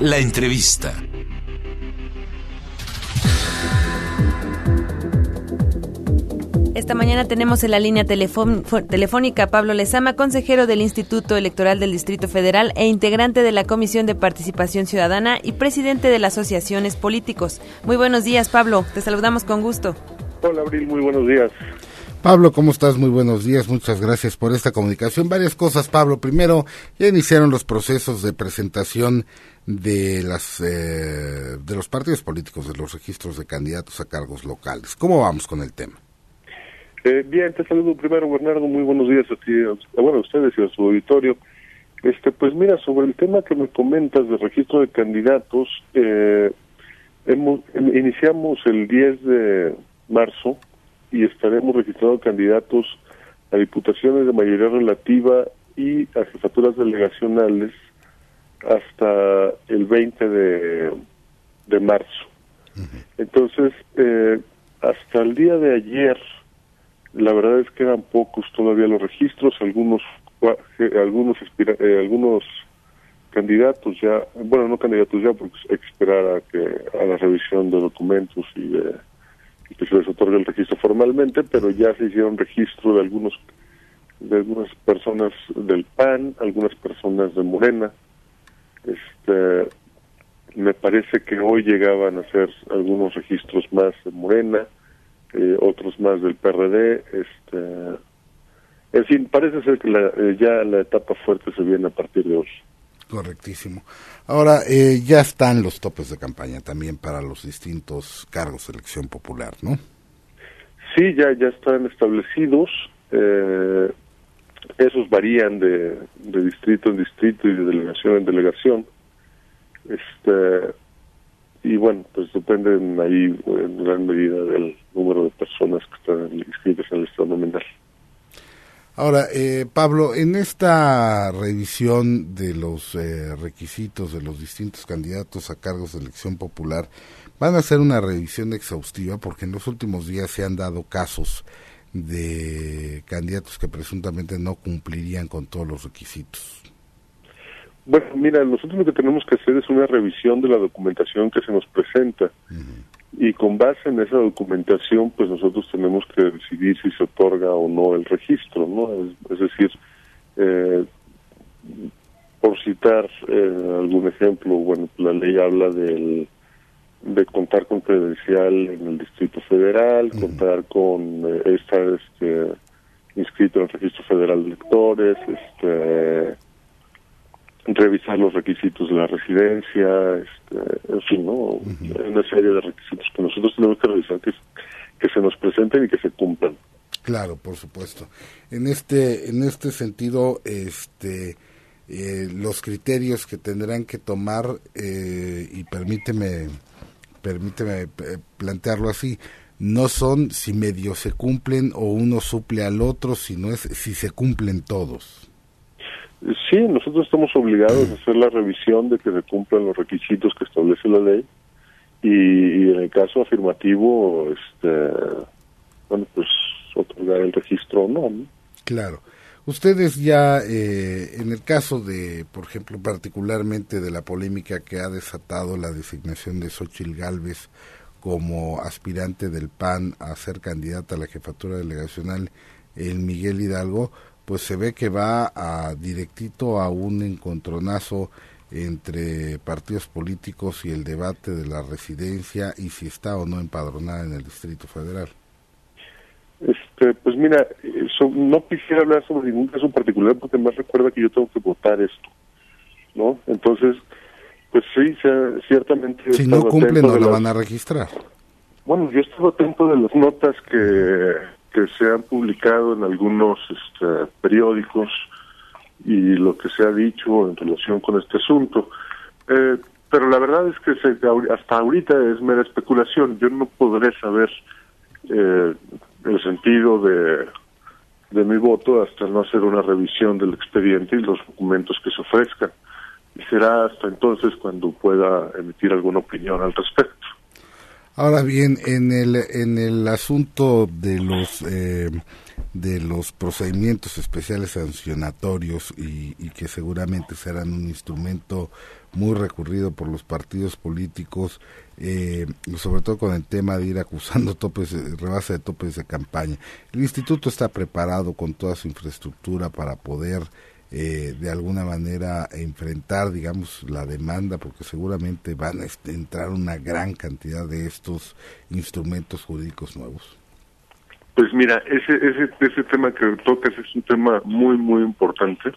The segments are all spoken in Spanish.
La entrevista. Esta mañana tenemos en la línea telefónica a Pablo Lezama, consejero del Instituto Electoral del Distrito Federal e integrante de la Comisión de Participación Ciudadana y presidente de las Asociaciones Políticos. Muy buenos días, Pablo. Te saludamos con gusto. Hola, Abril. Muy buenos días. Pablo, ¿cómo estás? Muy buenos días. Muchas gracias por esta comunicación. Varias cosas, Pablo. Primero, ya iniciaron los procesos de presentación de las eh, de los partidos políticos de los registros de candidatos a cargos locales. ¿Cómo vamos con el tema? Eh, bien, te saludo primero, Bernardo. Muy buenos días a ti, bueno, a ustedes y a su auditorio. Este, pues mira, sobre el tema que me comentas de registro de candidatos, eh, hemos, iniciamos el 10 de marzo y estaremos registrando candidatos a diputaciones de mayoría relativa y a jefaturas delegacionales hasta el 20 de, de marzo. Entonces, eh, hasta el día de ayer, la verdad es que eran pocos todavía los registros, algunos algunos eh, algunos candidatos ya, bueno, no candidatos ya, porque hay que esperar a que a la revisión de documentos y, de, que se les otorgue el registro formalmente, pero ya se hicieron registro de algunos de algunas personas del PAN, algunas personas de Morena. Este me parece que hoy llegaban a ser algunos registros más de Morena eh, otros más del PRD. Este, en fin, parece ser que eh, ya la etapa fuerte se viene a partir de hoy. Correctísimo. Ahora, eh, ya están los topes de campaña también para los distintos cargos de elección popular, ¿no? Sí, ya, ya están establecidos. esos varían de, de distrito en distrito y de delegación en delegación. Este, y bueno, pues dependen ahí en gran medida del número de personas que están inscritas en el estado nominal. Ahora, eh, Pablo, en esta revisión de los eh, requisitos de los distintos candidatos a cargos de elección popular, van a hacer una revisión exhaustiva porque en los últimos días se han dado casos de candidatos que presuntamente no cumplirían con todos los requisitos. Bueno, mira, nosotros lo que tenemos que hacer es una revisión de la documentación que se nos presenta. Y con base en esa documentación, pues nosotros tenemos que decidir si se otorga o no el registro, ¿no? Es, decir, eh, por citar eh, algún ejemplo, bueno, la ley habla del de contar con credencial en el Distrito Federal, contar con eh, estar este, inscrito en el Registro Federal de Electores, este revisar los requisitos de la residencia, este, en fin, ¿no? Una serie de requisitos que nosotros tenemos que revisar que, que se nos presenten y que se cumplan. Claro, por supuesto. En este, en este sentido, este, eh, los criterios que tendrán que tomar, eh, y permíteme, permíteme eh, plantearlo así, no son si medio se cumplen o uno suple al otro, sino es si se cumplen todos. Sí, nosotros estamos obligados a hacer la revisión de que se cumplan los requisitos que establece la ley y, en el caso afirmativo, este, bueno, pues otorgar el registro o no, Claro. Ustedes ya, eh, en el caso de, por ejemplo, particularmente de la polémica que ha desatado la designación de Xochil Gálvez como aspirante del PAN a ser candidata a la jefatura delegacional en Miguel Hidalgo, pues se ve que va a directito a un encontronazo entre partidos políticos y el debate de la residencia y si está o no empadronada en el Distrito Federal. Este, pues mira, no quisiera hablar sobre ningún caso particular porque más recuerda que yo tengo que votar esto, ¿no? Entonces, pues sí, ciertamente... Si no cumple, no lo van a registrar. Bueno, yo estoy atento de las notas que que se han publicado en algunos este, periódicos y lo que se ha dicho en relación con este asunto. Eh, pero la verdad es que se, hasta ahorita es mera especulación. Yo no podré saber eh, el sentido de, de mi voto hasta no hacer una revisión del expediente y los documentos que se ofrezcan. Y será hasta entonces cuando pueda emitir alguna opinión al respecto. Ahora bien, en el, en el asunto de los eh, de los procedimientos especiales sancionatorios y, que seguramente serán un instrumento muy recurrido por los partidos políticos, eh, sobre todo con el tema de ir acusando topes, rebase de topes de campaña. El instituto está preparado con toda su infraestructura para poder eh, de alguna manera enfrentar, digamos, la demanda, porque seguramente van a entrar una gran cantidad de estos instrumentos jurídicos nuevos. Pues mira, ese, ese, ese tema que tocas es un tema muy, muy importante.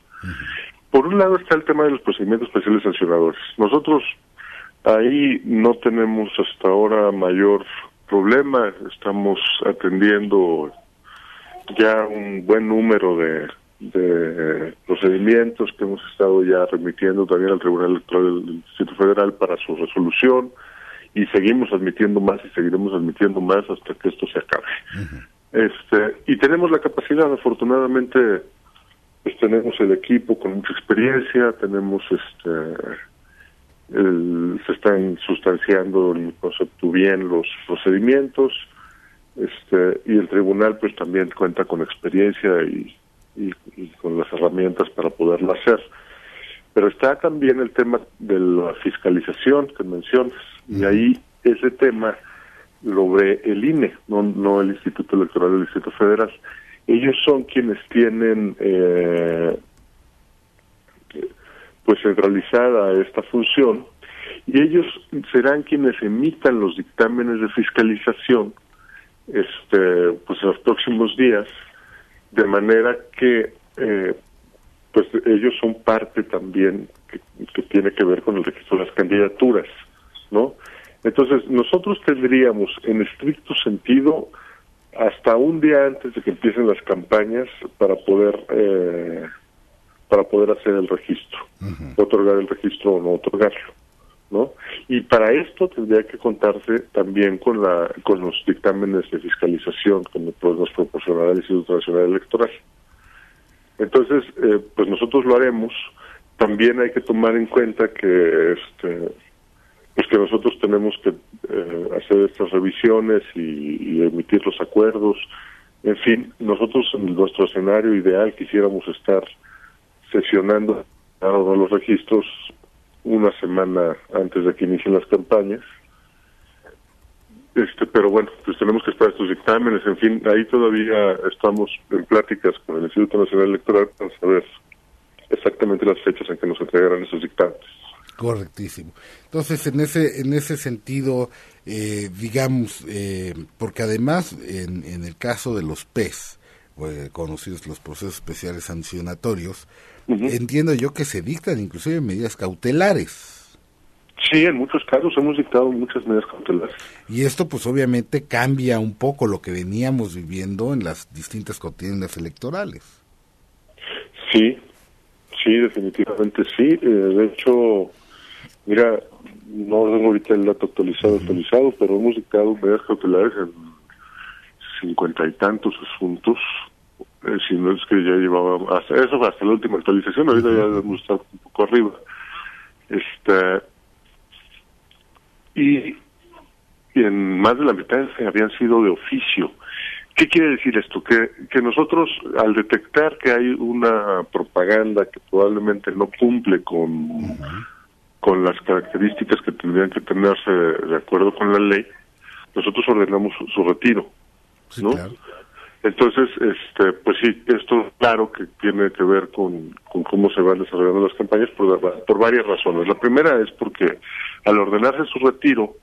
Por un lado está el tema de los procedimientos especiales sancionadores. Nosotros ahí no tenemos hasta ahora mayor problema, estamos atendiendo ya un buen número de, de procedimientos que hemos estado ya remitiendo también al Tribunal Electoral del Distrito Federal para su resolución y seguimos admitiendo más y seguiremos admitiendo más hasta que esto se acabe. Este, y tenemos la capacidad, afortunadamente, pues tenemos el equipo con mucha experiencia, tenemos este se están sustanciando el concepto bien los procedimientos, este y el tribunal pues también cuenta con experiencia y, y, con las herramientas para poderlo hacer. Pero está también el tema de la fiscalización que mencionas, y ahí ese tema lo ve el INE, no, no el Instituto Electoral del Distrito Federal. Ellos son quienes tienen eh, pues centralizada esta función y ellos serán quienes emitan los dictámenes de fiscalización este pues en los próximos días de manera que eh, pues ellos son parte también que, que tiene que ver con el registro de las candidaturas no entonces, nosotros tendríamos, en estricto sentido, hasta un día antes de que empiecen las campañas para poder eh, para poder hacer el registro, otorgar el registro o no otorgarlo, ¿no? Y para esto tendría que contarse también con la con los dictámenes de fiscalización que nos proporcionará el Instituto Nacional Electoral. Entonces, eh, pues nosotros lo haremos. También hay que tomar en cuenta que este pues que nosotros tenemos que eh, hacer estas revisiones y, emitir los acuerdos. En fin, nosotros en nuestro escenario ideal quisiéramos estar sesionando los registros una semana antes de que inicien las campañas. Este, pero bueno, pues tenemos que esperar estos dictámenes, en fin, ahí todavía estamos en pláticas con el Instituto Nacional Electoral para saber exactamente las fechas en que nos entregarán esos dictámenes. Correctísimo. Entonces, en ese, en ese sentido, eh, digamos, eh, porque además, en, en, el caso de los PES, pues, conocidos los procesos especiales sancionatorios, entiendo yo que se dictan inclusive medidas cautelares. Sí, en muchos casos hemos dictado muchas medidas cautelares. Y esto pues obviamente cambia un poco lo que veníamos viviendo en las distintas contiendas electorales. Sí, sí, definitivamente sí. Eh, de hecho, Mira, no tengo ahorita el dato actualizado, actualizado, pero hemos dictado medidas cautelares en cincuenta y tantos asuntos. Eh, si no es que ya llevaba hasta eso, hasta la última actualización, ahorita ya debemos estar un poco arriba. Este, y, y en más de la mitad habían sido de oficio. ¿Qué quiere decir esto? Que, que nosotros, al detectar que hay una propaganda que probablemente no cumple con con las características que tendrían que tenerse de acuerdo con la ley, nosotros ordenamos su, retiro, ¿no? Entonces, este, pues sí, esto claro que tiene que ver con, con cómo se van desarrollando las campañas por, por varias razones. La primera es porque al ordenarse su retiro,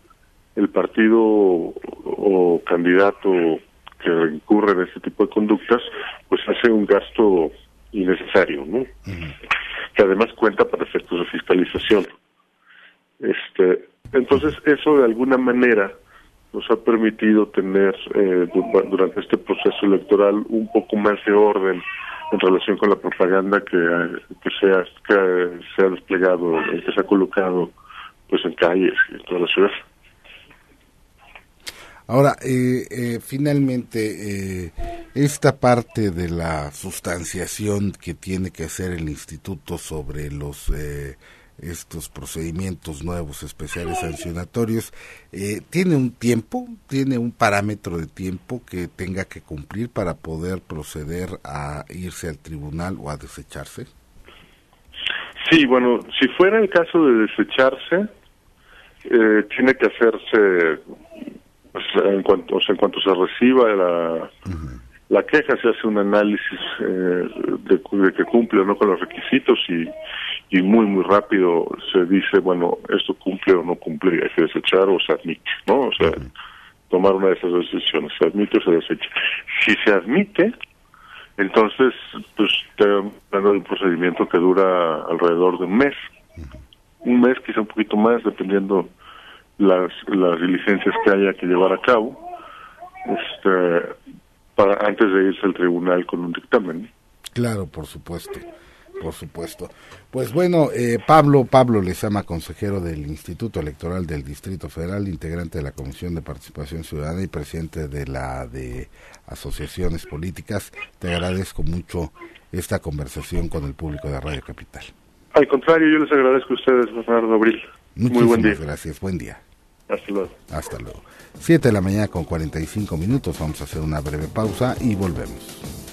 el partido o candidato que incurre en este tipo de conductas, pues hace un gasto innecesario, ¿no? Que además cuenta para efectos de fiscalización. Este, entonces eso de alguna manera nos ha permitido tener eh, durante este proceso electoral un poco más de orden en relación con la propaganda que, que sea que se ha desplegado, que se ha colocado pues en calles y en toda la ciudad. Ahora, eh, eh, finalmente, esta parte de la sustanciación que tiene que hacer el instituto sobre los estos procedimientos nuevos especiales sancionatorios, eh, ¿tiene un tiempo, tiene un parámetro de tiempo que tenga que cumplir para poder proceder a irse al tribunal o a desecharse? Sí, bueno, si fuera el caso de desecharse, eh, tiene que hacerse, pues, en, cuanto, en cuanto se reciba la, la queja, se hace un análisis eh, de, que cumple o no con los requisitos y, y muy, muy rápido se dice, bueno, esto cumple o no cumple, hay que desechar o se admite, ¿no? O sea, tomar una de esas decisiones, se admite o se desecha. Si se admite, entonces, pues te dan un procedimiento que dura alrededor de un mes. Un mes, quizá un poquito más, dependiendo las, las diligencias que haya que llevar a cabo, este, para antes de irse al tribunal con un dictamen. Claro, por supuesto por supuesto. Pues bueno, eh, Pablo, Pablo Lezama, consejero del Instituto Electoral del Distrito Federal, integrante de la Comisión de Participación Ciudadana y presidente de la de Asociaciones Políticas, te agradezco mucho esta conversación con el público de Radio Capital. Al contrario, yo les agradezco a ustedes, Bernardo Abril. Muy buen día. gracias, buen día. Hasta luego. Hasta luego. Siete de la mañana con 45 minutos, vamos a hacer una breve pausa y volvemos.